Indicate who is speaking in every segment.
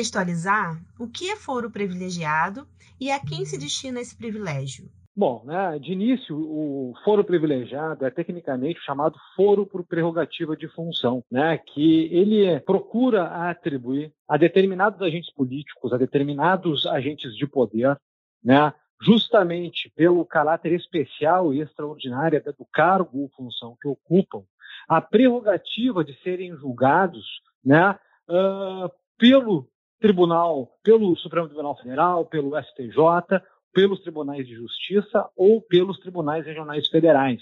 Speaker 1: contextualizar, o que é foro privilegiado e a quem se destina esse privilégio?
Speaker 2: Bom, né, de início, o foro privilegiado é tecnicamente chamado foro por prerrogativa de função, né, que ele procura atribuir a determinados agentes políticos, a determinados agentes de poder, né, justamente pelo caráter especial e extraordinário do cargo ou função que ocupam, a prerrogativa de serem julgados né, uh, pelo Tribunal, pelo Supremo Tribunal Federal, pelo STJ, pelos tribunais de justiça ou pelos tribunais regionais federais.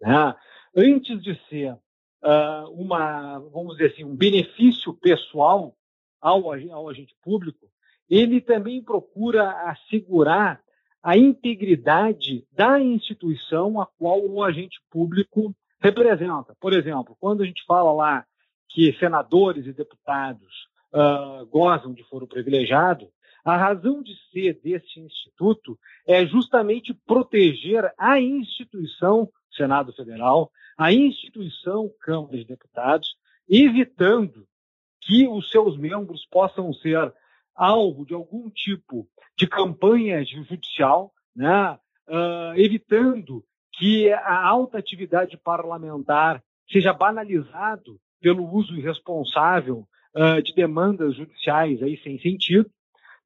Speaker 2: Né? Antes de ser uh, uma, vamos dizer assim, um benefício pessoal ao, ao agente público, ele também procura assegurar a integridade da instituição a qual o agente público representa. Por exemplo, quando a gente fala lá que senadores e deputados uh, gozam de foro privilegiado, a razão de ser deste instituto é justamente proteger a instituição Senado Federal, a instituição Câmara de Deputados, evitando que os seus membros possam ser alvo de algum tipo de campanha judicial, né, uh, evitando que a alta atividade parlamentar seja banalizado pelo uso irresponsável uh, de demandas judiciais aí sem sentido,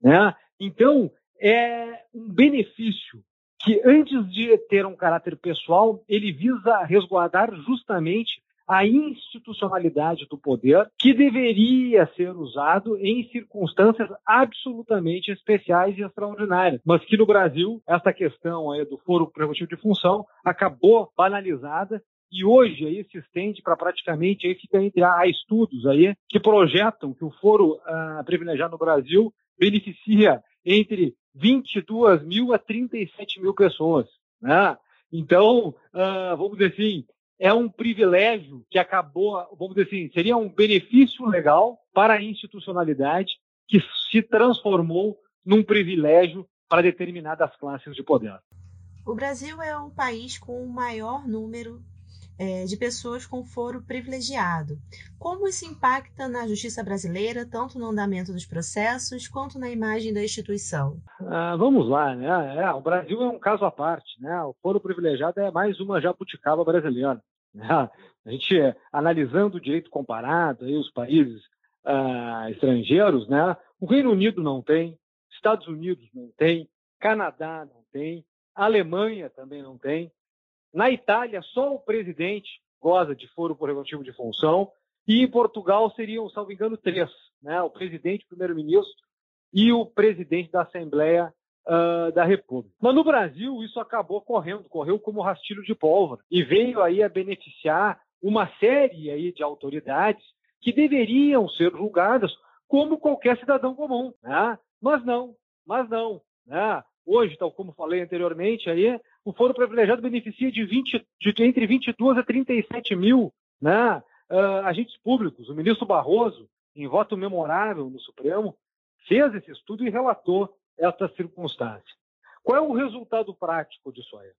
Speaker 2: né? Então é um benefício que antes de ter um caráter pessoal ele visa resguardar justamente a institucionalidade do poder, que deveria ser usado em circunstâncias absolutamente especiais e extraordinárias, mas que no Brasil essa questão aí do foro preventivo de função acabou banalizada e hoje aí se estende para praticamente aí fica entre há estudos aí que projetam que o foro uh, privilegiado no Brasil beneficia entre 22 mil a 37 mil pessoas, né? Então, uh, vamos dizer assim, é um privilégio que acabou, vamos dizer assim, seria um benefício legal para a institucionalidade que se transformou num privilégio para determinadas classes de poder.
Speaker 1: O Brasil é o país com o maior número é, de pessoas com foro privilegiado. Como isso impacta na justiça brasileira, tanto no andamento dos processos quanto na imagem da instituição?
Speaker 2: Ah, vamos lá, né? É, o Brasil é um caso à parte, né? O foro privilegiado é mais uma jabuticaba brasileira. Né? A gente analisando o direito comparado, aí os países ah, estrangeiros, né? O Reino Unido não tem, Estados Unidos não tem, Canadá não tem, Alemanha também não tem. Na Itália, só o presidente goza de foro por relativo de função. E em Portugal seriam, salvo engano, três: né? o presidente, o primeiro-ministro e o presidente da Assembleia uh, da República. Mas no Brasil, isso acabou correndo, correu como rastilho de pólvora e veio aí a beneficiar uma série aí de autoridades que deveriam ser julgadas como qualquer cidadão comum, né? Mas não, mas não, né? Hoje, tal como falei anteriormente, aí o foro privilegiado beneficia de, 20, de entre 22 a 37 mil né, uh, agentes públicos. O ministro Barroso, em voto memorável no Supremo, fez esse estudo e relatou essa circunstância. Qual é o resultado prático disso aí?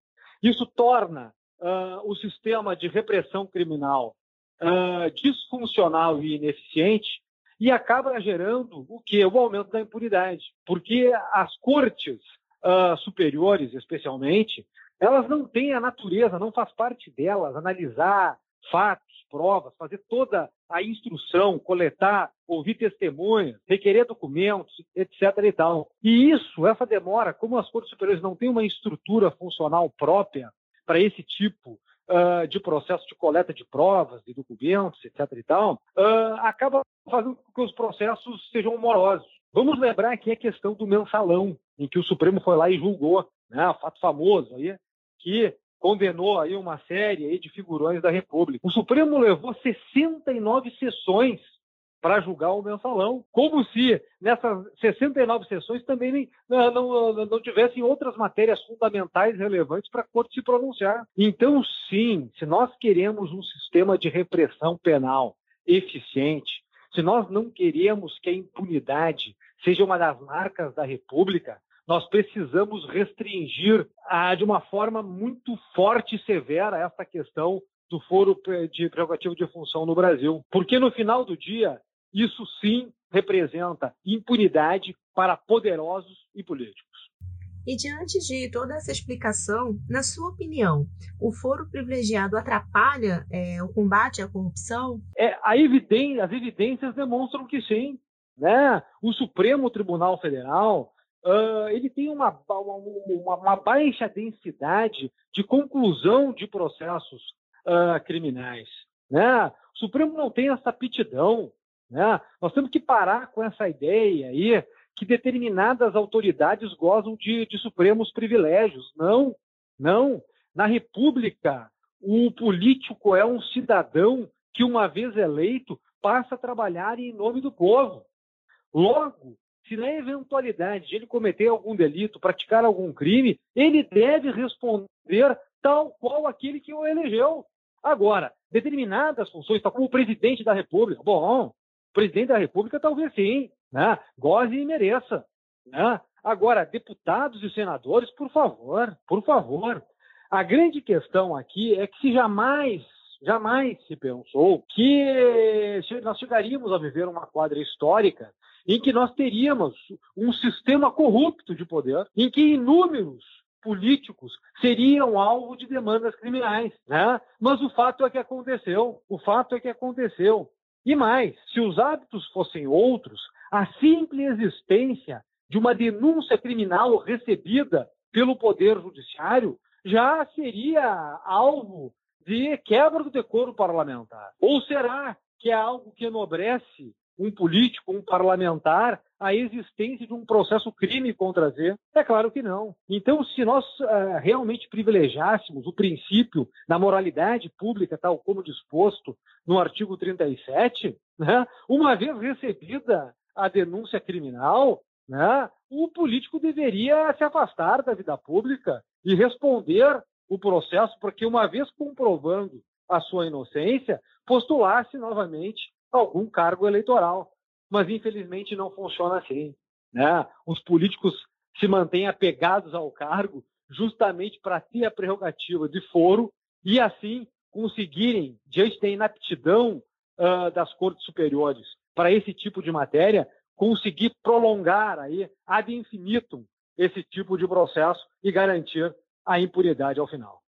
Speaker 2: Isso torna uh, o sistema de repressão criminal uh, disfuncional e ineficiente e acaba gerando o que? O aumento da impunidade. Porque as cortes uh, superiores, especialmente, elas não têm a natureza, não faz parte delas analisar fatos, provas, fazer toda a instrução, coletar, ouvir testemunhas, requerer documentos, etc. E, tal. e isso, essa demora, como as cortes superiores não têm uma estrutura funcional própria para esse tipo uh, de processo de coleta de provas, de documentos, etc. E tal, uh, acaba fazendo com que os processos sejam morosos. Vamos lembrar que é questão do mensalão, em que o Supremo foi lá e julgou, né, fato famoso aí, que condenou aí uma série aí de figurões da República. O Supremo levou 69 sessões para julgar o mensalão, como se nessas 69 sessões também não, não, não tivessem outras matérias fundamentais relevantes para a Corte se pronunciar. Então, sim, se nós queremos um sistema de repressão penal eficiente, se nós não queremos que a impunidade seja uma das marcas da República, nós precisamos restringir ah, de uma forma muito forte e severa essa questão do foro de prerrogativo de função no Brasil. Porque no final do dia, isso sim representa impunidade para poderosos e políticos.
Speaker 1: E diante de toda essa explicação, na sua opinião, o foro privilegiado atrapalha é, o combate à corrupção?
Speaker 2: É, a evidência, as evidências demonstram que sim. Né? O Supremo Tribunal Federal uh, ele tem uma, uma, uma, baixa densidade de conclusão de processos uh, criminais. Né? O Supremo não tem essa aptidão. Né? Nós temos que parar com essa ideia aí que determinadas autoridades gozam de, de supremos privilégios. Não, não. Na República, o político é um cidadão que, uma vez eleito, passa a trabalhar em nome do povo. Logo, se na eventualidade de ele cometer algum delito, praticar algum crime, ele deve responder tal qual aquele que o elegeu. Agora, determinadas funções, tal como o presidente da República, bom, o presidente da República talvez sim, né? goze e mereça. Né? Agora, deputados e senadores, por favor, por favor. A grande questão aqui é que se jamais, jamais se pensou que nós chegaríamos a viver uma quadra histórica em que nós teríamos um sistema corrupto de poder, em que inúmeros políticos seriam alvo de demandas criminais, né? Mas o fato é que aconteceu. O fato é que aconteceu. E mais, se os hábitos fossem outros, a simples existência de uma denúncia criminal recebida pelo Poder Judiciário já seria alvo de quebra do decoro parlamentar. Ou será que é algo que enobrece um político, um parlamentar, a existência de um processo crime contra Z? É claro que não. Então, se nós uh, realmente privilegiássemos o princípio da moralidade pública, tal como disposto no artigo 37, né, uma vez recebida a denúncia criminal, né, o político deveria se afastar da vida pública e responder o processo, porque uma vez comprovando a sua inocência, postulasse novamente algum cargo eleitoral. Mas infelizmente não funciona assim. Né? Os políticos se mantêm apegados ao cargo justamente para ter a prerrogativa de foro e assim conseguirem, diante da inaptidão uh, das cortes superiores para esse tipo de matéria, conseguir prolongar aí ad infinitum esse tipo de processo e garantir a impunidade ao final.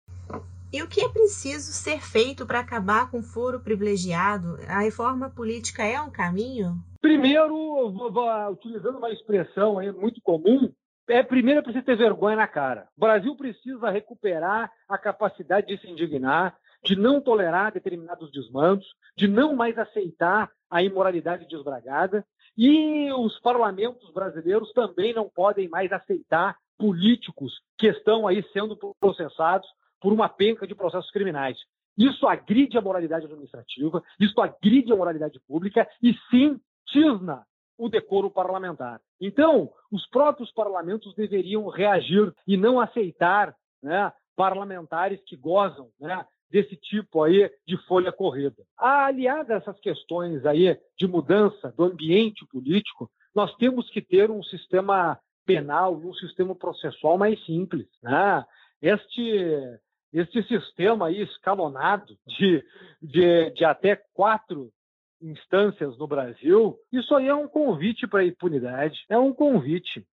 Speaker 1: E o que é preciso ser feito para acabar com o foro privilegiado? A reforma política é um caminho?
Speaker 2: Primeiro, utilizando uma expressão aí muito comum, é primeiro é preciso ter vergonha na cara. O Brasil precisa recuperar a capacidade de se indignar, de não tolerar determinados desmandos, de não mais aceitar a imoralidade desbragada. E os parlamentos brasileiros também não podem mais aceitar políticos que estão aí sendo processados por uma penca de processos criminais. Isso agride a moralidade administrativa, isso agride a moralidade pública e sim tisna o decoro parlamentar. Então, os próprios parlamentos deveriam reagir e não aceitar né, parlamentares que gozam né, desse tipo aí de folha corrida. Aliada a essas questões aí de mudança do ambiente político, nós temos que ter um sistema penal um sistema processual mais simples. Né? Este, este sistema aí escalonado de, de, de até quatro instâncias no Brasil, isso aí é um convite para a impunidade, é um convite.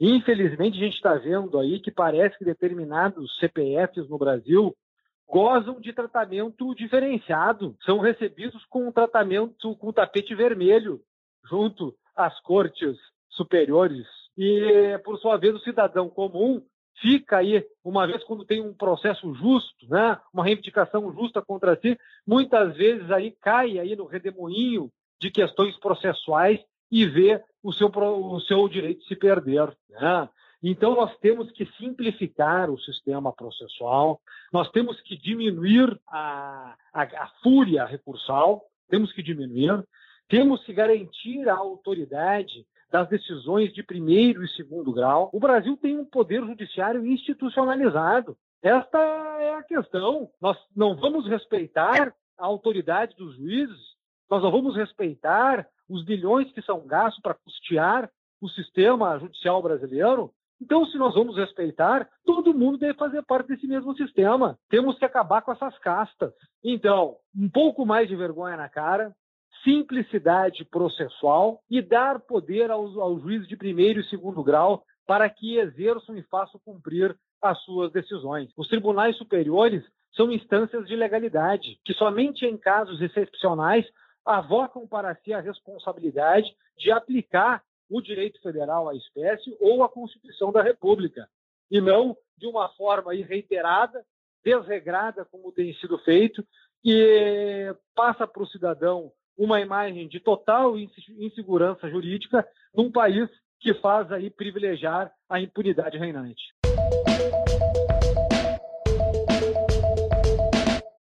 Speaker 2: Infelizmente, a gente está vendo aí que parece que determinados CPFs no Brasil gozam de tratamento diferenciado, são recebidos com um tratamento com tapete vermelho junto às cortes superiores. E, por sua vez, o cidadão comum fica aí, uma vez quando tem um processo justo, né, uma reivindicação justa contra si, muitas vezes aí cai aí no redemoinho de questões processuais e vê o seu, o seu direito se perder. Né? Então, nós temos que simplificar o sistema processual, nós temos que diminuir a, a, a fúria recursal, temos que diminuir, temos que garantir a autoridade das decisões de primeiro e segundo grau. O Brasil tem um poder judiciário institucionalizado. Esta é a questão. Nós não vamos respeitar a autoridade dos juízes, nós não vamos respeitar os bilhões que são gastos para custear o sistema judicial brasileiro. Então, se nós vamos respeitar, todo mundo deve fazer parte desse mesmo sistema. Temos que acabar com essas castas. Então, um pouco mais de vergonha na cara, simplicidade processual e dar poder aos, aos juízes de primeiro e segundo grau para que exerçam e façam cumprir as suas decisões. Os tribunais superiores são instâncias de legalidade, que somente em casos excepcionais avocam para si a responsabilidade de aplicar o direito federal à espécie ou a Constituição da República, e não de uma forma reiterada, desregrada, como tem sido feito, que passa para o cidadão uma imagem de total insegurança jurídica num país que faz aí privilegiar a impunidade reinante.